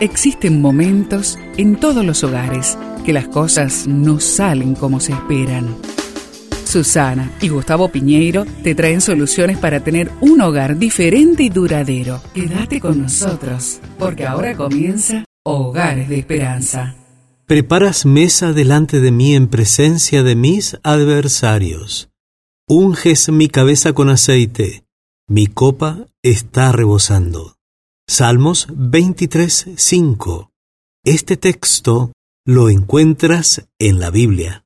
Existen momentos en todos los hogares que las cosas no salen como se esperan. Susana y Gustavo Piñeiro te traen soluciones para tener un hogar diferente y duradero. Quédate con nosotros, porque ahora comienza Hogares de Esperanza. Preparas mesa delante de mí en presencia de mis adversarios. Unges mi cabeza con aceite, mi copa está rebosando. Salmos 23, 5. Este texto lo encuentras en la Biblia.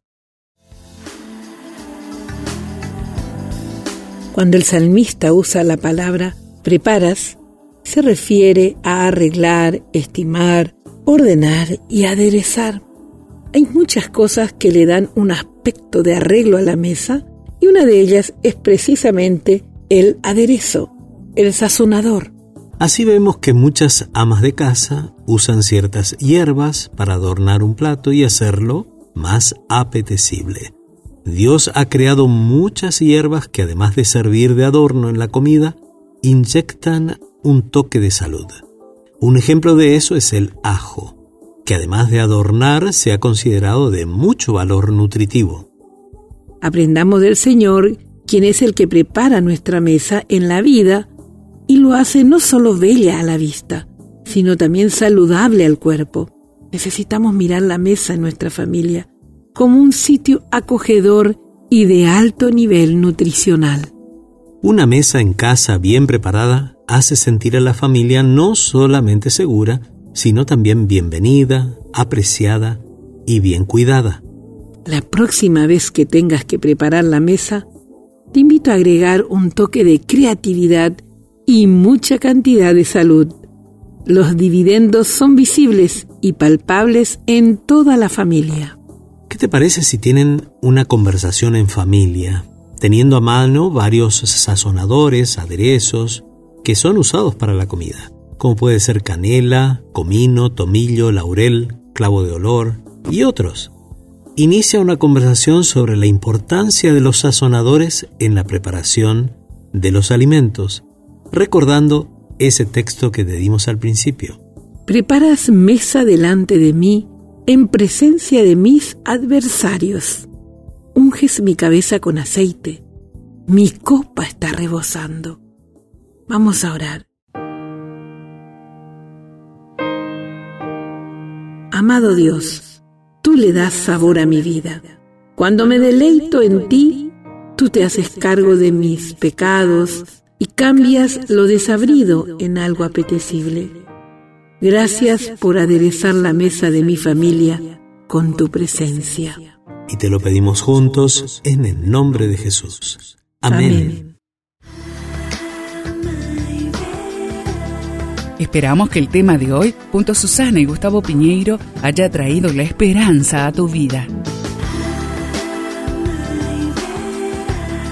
Cuando el salmista usa la palabra preparas, se refiere a arreglar, estimar, ordenar y aderezar. Hay muchas cosas que le dan un aspecto de arreglo a la mesa y una de ellas es precisamente el aderezo, el sazonador. Así vemos que muchas amas de casa usan ciertas hierbas para adornar un plato y hacerlo más apetecible. Dios ha creado muchas hierbas que además de servir de adorno en la comida, inyectan un toque de salud. Un ejemplo de eso es el ajo, que además de adornar se ha considerado de mucho valor nutritivo. Aprendamos del Señor, quien es el que prepara nuestra mesa en la vida y lo hace no solo bella a la vista, sino también saludable al cuerpo. Necesitamos mirar la mesa en nuestra familia como un sitio acogedor y de alto nivel nutricional. Una mesa en casa bien preparada hace sentir a la familia no solamente segura, sino también bienvenida, apreciada y bien cuidada. La próxima vez que tengas que preparar la mesa, te invito a agregar un toque de creatividad y mucha cantidad de salud. Los dividendos son visibles y palpables en toda la familia. ¿Qué te parece si tienen una conversación en familia, teniendo a mano varios sazonadores, aderezos, que son usados para la comida? Como puede ser canela, comino, tomillo, laurel, clavo de olor y otros. Inicia una conversación sobre la importancia de los sazonadores en la preparación de los alimentos recordando ese texto que te dimos al principio. Preparas mesa delante de mí en presencia de mis adversarios. Unges mi cabeza con aceite. Mi copa está rebosando. Vamos a orar. Amado Dios, tú le das sabor a mi vida. Cuando me deleito en ti, tú te haces cargo de mis pecados, cambias lo desabrido en algo apetecible. Gracias por aderezar la mesa de mi familia con tu presencia. Y te lo pedimos juntos en el nombre de Jesús. Amén. Esperamos que el tema de hoy, junto a Susana y Gustavo Piñeiro, haya traído la esperanza a tu vida.